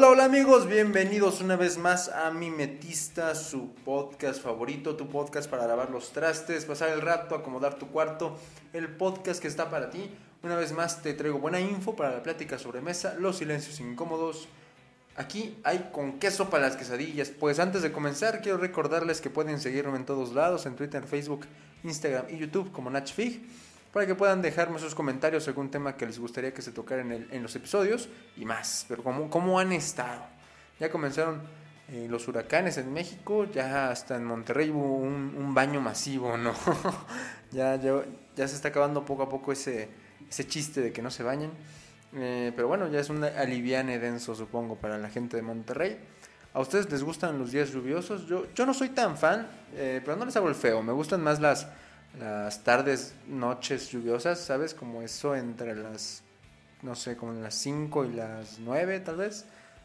Hola, hola amigos, bienvenidos una vez más a Mi Metista, su podcast favorito, tu podcast para lavar los trastes, pasar el rato, acomodar tu cuarto, el podcast que está para ti. Una vez más te traigo buena info para la plática sobre mesa, los silencios incómodos. Aquí hay con queso para las quesadillas. Pues antes de comenzar, quiero recordarles que pueden seguirme en todos lados, en Twitter, Facebook, Instagram y YouTube como NatchFig para que puedan dejarme sus comentarios según tema que les gustaría que se tocara en, en los episodios y más. Pero ¿cómo, cómo han estado? Ya comenzaron eh, los huracanes en México, ya hasta en Monterrey hubo un, baño masivo, ¿no? ya, ya, ya, se está acabando poco a poco ese, ese chiste de que no se bañen. Eh, pero bueno, ya es un aliviane denso, supongo, para la gente de Monterrey. ¿A ustedes les gustan los días lluviosos? Yo, yo no soy tan fan, eh, pero no les hago el feo. Me gustan más las las tardes, noches lluviosas, ¿sabes? Como eso entre las, no sé, como las 5 y las 9 tal vez.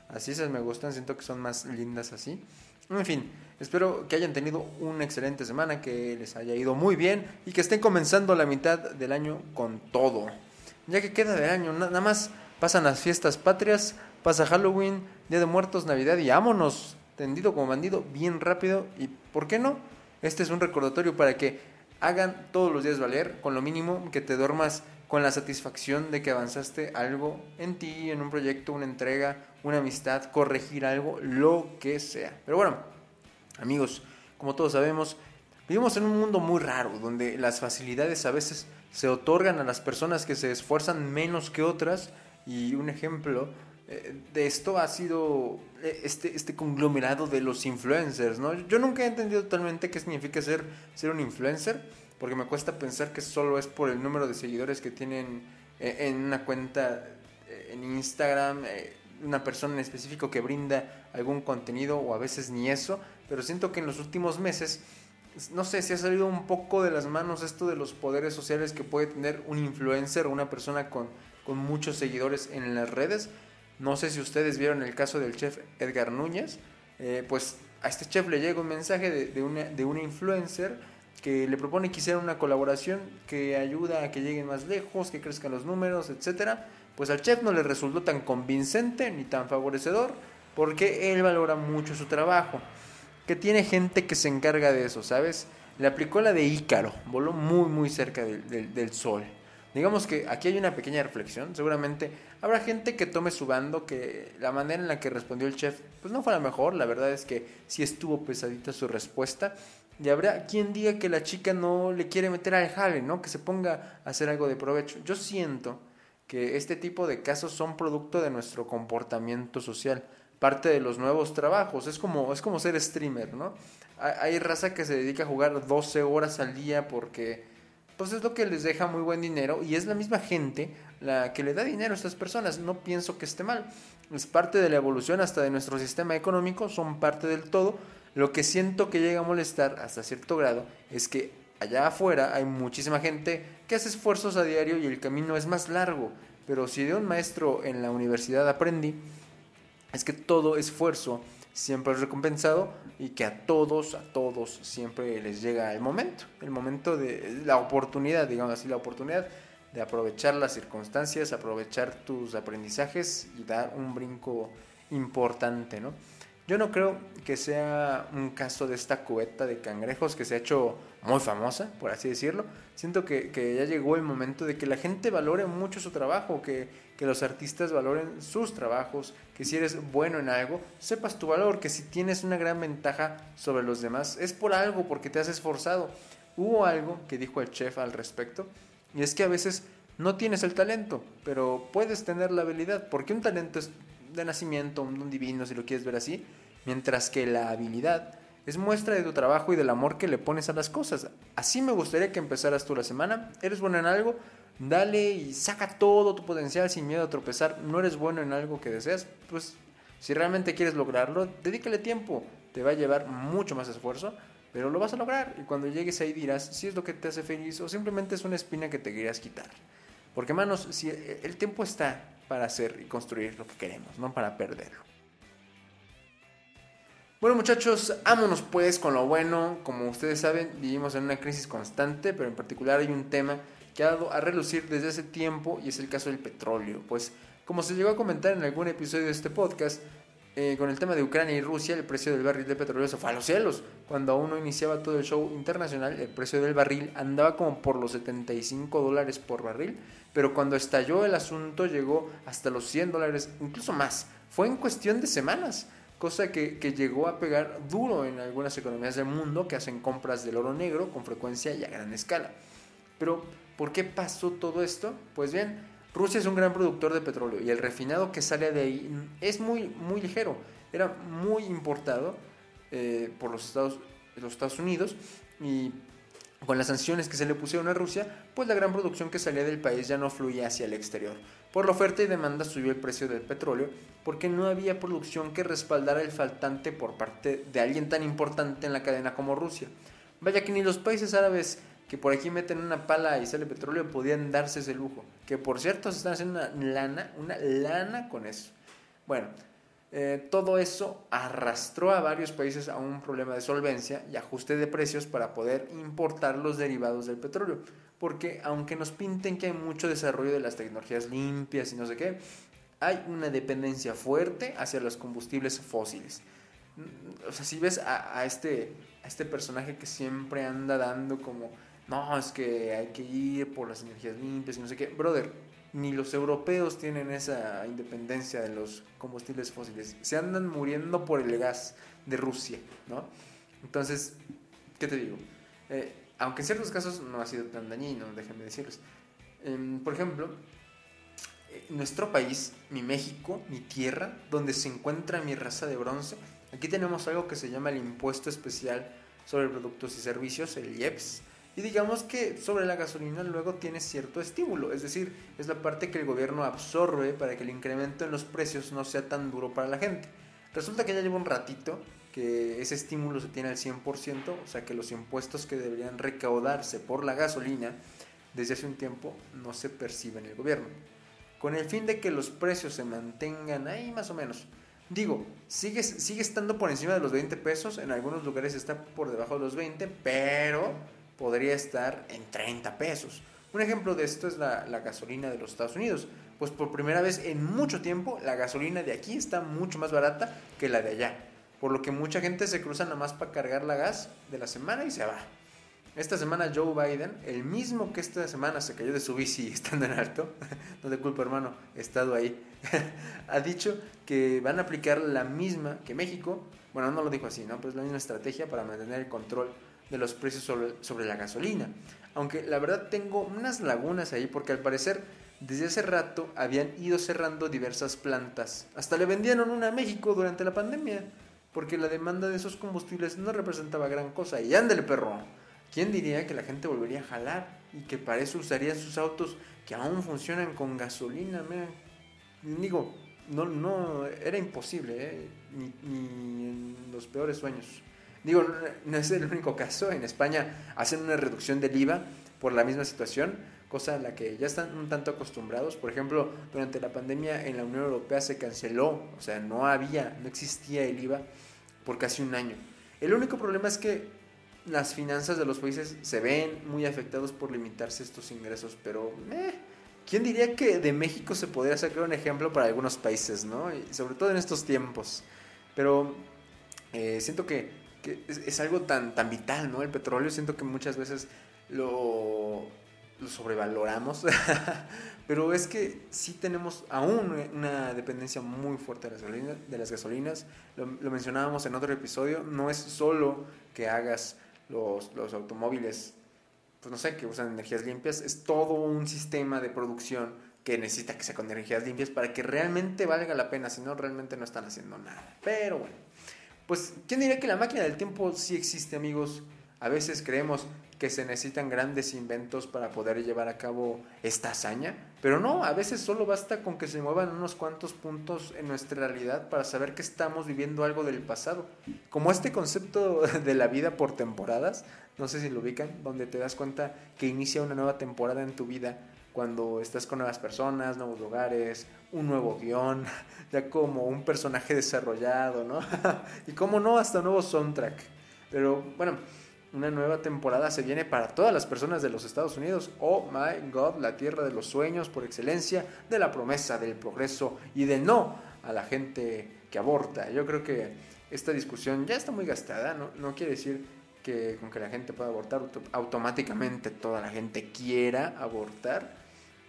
Así esas me gustan, siento que son más lindas así. En fin, espero que hayan tenido una excelente semana, que les haya ido muy bien y que estén comenzando la mitad del año con todo. Ya que queda de año, nada más pasan las fiestas patrias, pasa Halloween, Día de Muertos, Navidad y vámonos, tendido como bandido, bien rápido. ¿Y por qué no? Este es un recordatorio para que hagan todos los días valer, con lo mínimo que te duermas con la satisfacción de que avanzaste algo en ti, en un proyecto, una entrega, una amistad, corregir algo, lo que sea. Pero bueno, amigos, como todos sabemos, vivimos en un mundo muy raro, donde las facilidades a veces se otorgan a las personas que se esfuerzan menos que otras, y un ejemplo de esto ha sido eh, este, este conglomerado de los influencers, ¿no? Yo nunca he entendido totalmente qué significa ser, ser un influencer, porque me cuesta pensar que solo es por el número de seguidores que tienen eh, en una cuenta en Instagram, una persona en específico que brinda algún contenido o a veces ni eso, pero siento que en los últimos meses, no sé, si ha salido un poco de las manos esto de los poderes sociales que puede tener un influencer o una persona con, con muchos seguidores en las redes no sé si ustedes vieron el caso del chef Edgar Núñez. Eh, pues a este chef le llega un mensaje de, de una influencer que le propone que hiciera una colaboración que ayuda a que lleguen más lejos, que crezcan los números, etc. Pues al chef no le resultó tan convincente ni tan favorecedor porque él valora mucho su trabajo. Que tiene gente que se encarga de eso, ¿sabes? Le aplicó la de Ícaro, voló muy muy cerca del sol. Digamos que aquí hay una pequeña reflexión. Seguramente habrá gente que tome su bando, que la manera en la que respondió el chef, pues no fue la mejor. La verdad es que sí estuvo pesadita su respuesta. Y habrá quien diga que la chica no le quiere meter al jale, ¿no? Que se ponga a hacer algo de provecho. Yo siento que este tipo de casos son producto de nuestro comportamiento social, parte de los nuevos trabajos. Es como, es como ser streamer, ¿no? Hay raza que se dedica a jugar 12 horas al día porque pues es lo que les deja muy buen dinero y es la misma gente la que le da dinero a estas personas. No pienso que esté mal. Es parte de la evolución hasta de nuestro sistema económico, son parte del todo. Lo que siento que llega a molestar hasta cierto grado es que allá afuera hay muchísima gente que hace esfuerzos a diario y el camino es más largo. Pero si de un maestro en la universidad aprendí, es que todo esfuerzo siempre es recompensado y que a todos, a todos siempre les llega el momento, el momento de la oportunidad, digamos así, la oportunidad de aprovechar las circunstancias, aprovechar tus aprendizajes y dar un brinco importante, ¿no? Yo no creo que sea un caso de esta cubeta de cangrejos que se ha hecho muy famosa, por así decirlo. Siento que, ya llegó el momento de que la gente valore mucho su trabajo, que, que los artistas valoren sus trabajos, que si eres bueno en algo, sepas tu valor, que si tienes una gran ventaja sobre los demás, es por algo, porque te has esforzado. Hubo algo que dijo el chef al respecto, y es que a veces no tienes el talento, pero puedes tener la habilidad, porque un talento es de nacimiento, un don divino, si lo quieres ver así, mientras que la habilidad es muestra de tu trabajo y del amor que le pones a las cosas. Así me gustaría que empezaras tú la semana. ¿Eres bueno en algo? Dale y saca todo tu potencial sin miedo a tropezar. ¿No eres bueno en algo que deseas? Pues si realmente quieres lograrlo, dedícale tiempo. Te va a llevar mucho más esfuerzo, pero lo vas a lograr. Y cuando llegues ahí dirás si es lo que te hace feliz o simplemente es una espina que te querías quitar. Porque, manos, si el tiempo está para hacer y construir lo que queremos, no para perderlo. Bueno muchachos, vámonos pues con lo bueno. Como ustedes saben, vivimos en una crisis constante, pero en particular hay un tema que ha dado a relucir desde hace tiempo y es el caso del petróleo. Pues como se llegó a comentar en algún episodio de este podcast, eh, con el tema de Ucrania y Rusia, el precio del barril de petróleo se fue a los cielos. Cuando aún no iniciaba todo el show internacional, el precio del barril andaba como por los 75 dólares por barril, pero cuando estalló el asunto llegó hasta los 100 dólares, incluso más. Fue en cuestión de semanas, cosa que, que llegó a pegar duro en algunas economías del mundo que hacen compras del oro negro con frecuencia y a gran escala. Pero, ¿por qué pasó todo esto? Pues bien, Rusia es un gran productor de petróleo y el refinado que sale de ahí es muy, muy ligero. Era muy importado eh, por los Estados, los Estados Unidos y con las sanciones que se le pusieron a Rusia, pues la gran producción que salía del país ya no fluía hacia el exterior. Por la oferta y demanda subió el precio del petróleo porque no había producción que respaldara el faltante por parte de alguien tan importante en la cadena como Rusia. Vaya que ni los países árabes que por aquí meten una pala y sale petróleo, podían darse ese lujo. Que por cierto se están haciendo una lana, una lana con eso. Bueno, eh, todo eso arrastró a varios países a un problema de solvencia y ajuste de precios para poder importar los derivados del petróleo. Porque aunque nos pinten que hay mucho desarrollo de las tecnologías limpias y no sé qué, hay una dependencia fuerte hacia los combustibles fósiles. O sea, si ves a este, a este personaje que siempre anda dando como no, es que hay que ir por las energías limpias y no sé qué. Brother, ni los europeos tienen esa independencia de los combustibles fósiles. Se andan muriendo por el gas de Rusia, ¿no? Entonces, ¿qué te digo? Eh, aunque en ciertos casos no ha sido tan dañino, déjenme decirles. Em, por ejemplo, eh, nuestro país, mi México, mi tierra, donde se encuentra mi raza de bronce, aquí tenemos algo que se llama el Impuesto Especial sobre Productos y Servicios, el IEPS y digamos que sobre la gasolina luego tiene cierto estímulo, es decir, es la parte que el gobierno absorbe para que el incremento en los precios no sea tan duro para la gente. Resulta que ya lleva un ratito que ese estímulo se tiene al 100%, o sea que los impuestos que deberían recaudarse por la gasolina desde hace un tiempo no se perciben en el gobierno. Con el fin de que los precios se mantengan ahí más o menos. Digo, sigue, sigue estando por encima de los 20 pesos, en algunos lugares está por debajo de los 20, pero podría estar en 30 pesos. Un ejemplo de esto es la, gasolina de los Estados Unidos. Pues por primera vez en mucho tiempo la gasolina de aquí está mucho más barata que la de allá. Por lo que mucha gente se cruza nada más para cargar la gas de la semana y se va. Esta semana Joe Biden, el mismo que esta semana se cayó de su bici estando en alto, no te culpo hermano, he estado ahí, ha dicho que van a aplicar la misma que México, bueno no lo dijo así, ¿no? Pues la misma estrategia para mantener el control de los precios sobre, sobre la gasolina. Aunque la verdad tengo unas lagunas ahí porque al parecer desde hace rato habían ido cerrando diversas plantas. Hasta le vendieron una a México durante la pandemia porque la demanda de esos combustibles no representaba gran cosa. Y ándale perro, ¿quién diría que la gente volvería a jalar y que para eso usarían sus autos que aún funcionan con gasolina? Digo, no, no, era imposible, ¿eh? ni, ni en los peores sueños. Digo, no es el único caso. En España hacen una reducción del IVA por la misma situación, cosa a la que ya están un tanto acostumbrados. Por ejemplo, durante la pandemia en la Unión Europea se canceló, o sea, no había, no existía el IVA por casi un año. El único problema es que las finanzas de los países se ven muy afectados por limitarse estos ingresos, pero eh, ¿quién diría que de México se podría sacar un ejemplo para algunos países, ¿no? Y sobre todo en estos tiempos. Pero eh, siento que es, algo tan, tan vital, ¿no? El petróleo siento que muchas veces lo, lo sobrevaloramos, pero es que sí tenemos aún una dependencia muy fuerte de las gasolinas. De las gasolinas. Lo, mencionábamos en otro episodio, no es solo que hagas los, los automóviles, pues no sé, que usan energías limpias, es todo un sistema de producción que necesita que sea con energías limpias para que realmente valga la pena, si no realmente no están haciendo nada. Pero bueno. Pues, ¿quién diría que la máquina del tiempo sí existe, amigos? A veces creemos que se necesitan grandes inventos para poder llevar a cabo esta hazaña, pero no, a veces solo basta con que se muevan unos cuantos puntos en nuestra realidad para saber que estamos viviendo algo del pasado. Como este concepto de la vida por temporadas, no sé si lo ubican, donde te das cuenta que inicia una nueva temporada en tu vida cuando estás con nuevas personas, nuevos lugares, un nuevo guion, ya como un personaje desarrollado, ¿no? y como no, hasta nuevo soundtrack. Pero bueno, una nueva temporada se viene para todas las personas de los Estados Unidos. Oh my God, la tierra de los sueños por excelencia, de la promesa, del progreso y del no a la gente que aborta. Yo creo que esta discusión ya está muy gastada, no, no quiere decir que con que la gente pueda abortar automáticamente toda la gente quiera abortar.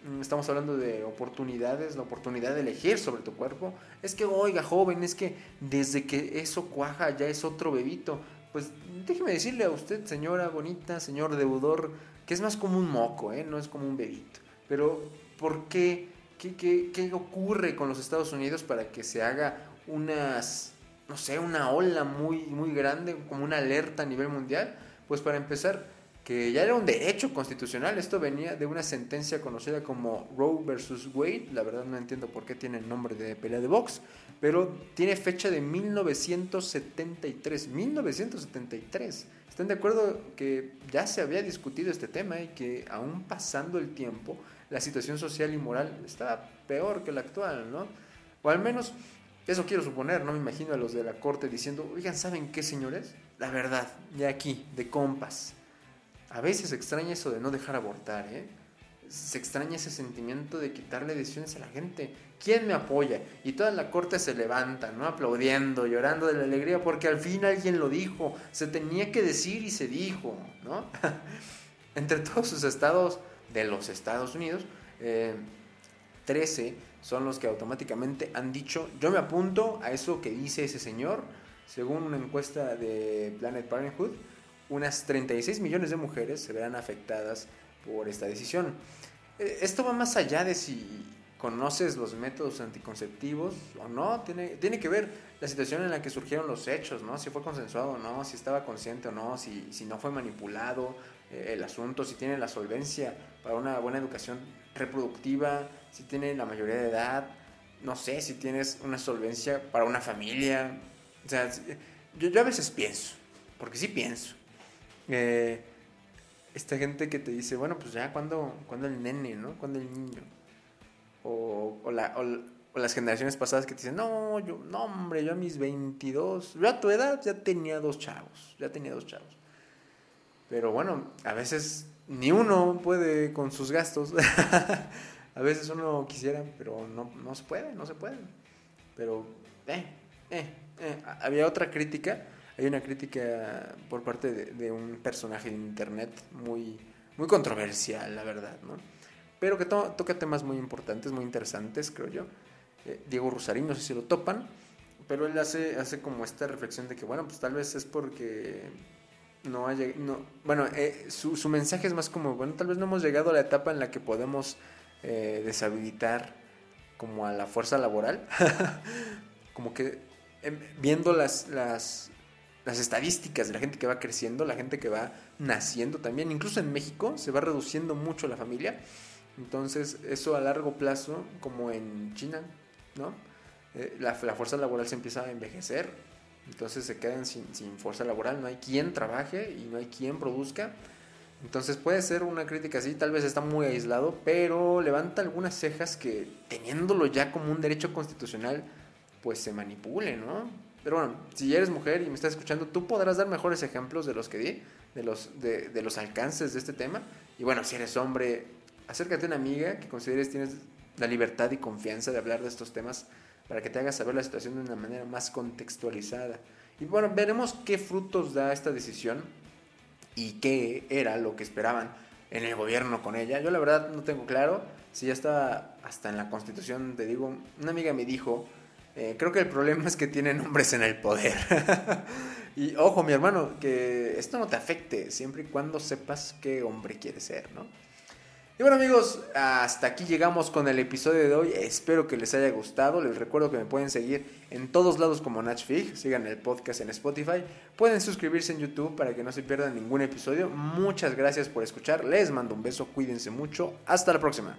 Mm, estamos hablando de oportunidades, la oportunidad de elegir sobre tu cuerpo. Es que, oiga, joven, es que desde que eso cuaja ya es otro bebito. Pues déjeme decirle a usted, señora bonita, señor deudor, que es más como un moco, ¿eh? no es como un bebito. Pero, ¿por qué? ¿Qué, qué, qué ocurre con los Estados Unidos para que se haga unas, no sé, una ola muy, muy grande, como una alerta a nivel mundial? Pues para empezar, que ya era un derecho constitucional. Esto venía de una sentencia conocida como Roe versus Wade. La verdad no entiendo por qué tiene el nombre de pelea de box, pero tiene fecha de 1973. 1973. ¿Están de acuerdo que ya se había discutido este tema y que aún pasando el tiempo, la situación social y moral estaba peor que la actual, ¿no? O al menos eso quiero suponer, no me imagino a los de la corte diciendo, oigan, ¿saben qué, señores? La verdad, ya aquí, de compas a veces extraña eso de no dejar abortar, ¿eh? Se extraña ese sentimiento de quitarle decisiones a la gente. ¿Quién me apoya? Y toda la corte se levanta, ¿no? Aplaudiendo, llorando de la alegría, porque al fin alguien lo dijo. Se tenía que decir y se dijo, ¿no? Entre todos sus estados de los Estados Unidos, 13 eh, son los que automáticamente han dicho, yo me apunto a eso que dice ese señor, según una encuesta de Planet Parenthood unas 36 millones de mujeres se verán afectadas por esta decisión. Eh, esto va más allá de si conoces los métodos anticonceptivos o no, tiene, tiene que ver la situación en la que surgieron los hechos, ¿no? Si fue consensuado o no, si estaba consciente o no, si, si no fue manipulado eh, el asunto, si tiene la solvencia para una buena educación reproductiva, si tiene la mayoría de edad, no sé, si tienes una solvencia para una familia. O sea, yo, yo a veces pienso, porque sí pienso, eh, esta gente que te dice, bueno, pues ya, cuando cuando el nene, ¿no? cuando el niño? O, o, la, o, las generaciones pasadas que te dicen, no, yo, no, hombre, yo a mis 22, yo a tu edad ya tenía dos chavos, ya tenía dos chavos. Pero bueno, a veces ni uno puede con sus gastos. a veces uno quisiera, pero no, no se puede, no se puede. Pero, eh, eh, eh. Había otra crítica hay una crítica por parte de, un personaje de internet muy, muy controversial, la verdad, ¿no? Pero que toca temas muy importantes, muy interesantes, creo yo. Eh, Diego Rosarín, no sé si lo topan, pero él hace, hace como esta reflexión de que, bueno, pues tal vez es porque no hay, no, bueno, eh, su, su, mensaje es más como, bueno, tal vez no hemos llegado a la etapa en la que podemos eh, deshabilitar como a la fuerza laboral, como que em, viendo las, las, las estadísticas de la gente que va creciendo, la gente que va naciendo también. Incluso en México se va reduciendo mucho la familia. Entonces, eso a largo plazo, como en China, ¿no? Eh, la, fuerza laboral se empieza a envejecer. Entonces se quedan sin, sin fuerza laboral. No hay quien trabaje y no hay quien produzca. Entonces puede ser una crítica así, tal vez está muy aislado, pero levanta algunas cejas que teniéndolo ya como un derecho constitucional, pues se manipule, ¿no? Pero bueno, si eres mujer y me estás escuchando, tú podrás dar mejores ejemplos de los que di, de los, de, los alcances de este tema. Y bueno, si eres hombre, acércate a una amiga que consideres tienes la libertad y confianza de hablar de estos temas para que te hagas saber la situación de una manera más contextualizada. Y bueno, veremos qué frutos da esta decisión y qué era lo que esperaban en el gobierno con ella. Yo la verdad no tengo claro si ya estaba hasta en la constitución, te digo, una amiga me dijo eh, creo que el problema es que tienen hombres en el poder. y ojo, mi hermano, que esto no te afecte siempre y cuando sepas qué hombre quieres ser, ¿no? Y bueno amigos, hasta aquí llegamos con el episodio de hoy. Espero que les haya gustado. Les recuerdo que me pueden seguir en todos lados como Natchfig. Sigan el podcast en Spotify. Pueden suscribirse en YouTube para que no se pierdan ningún episodio. Muchas gracias por escuchar. Les mando un beso. Cuídense mucho. Hasta la próxima.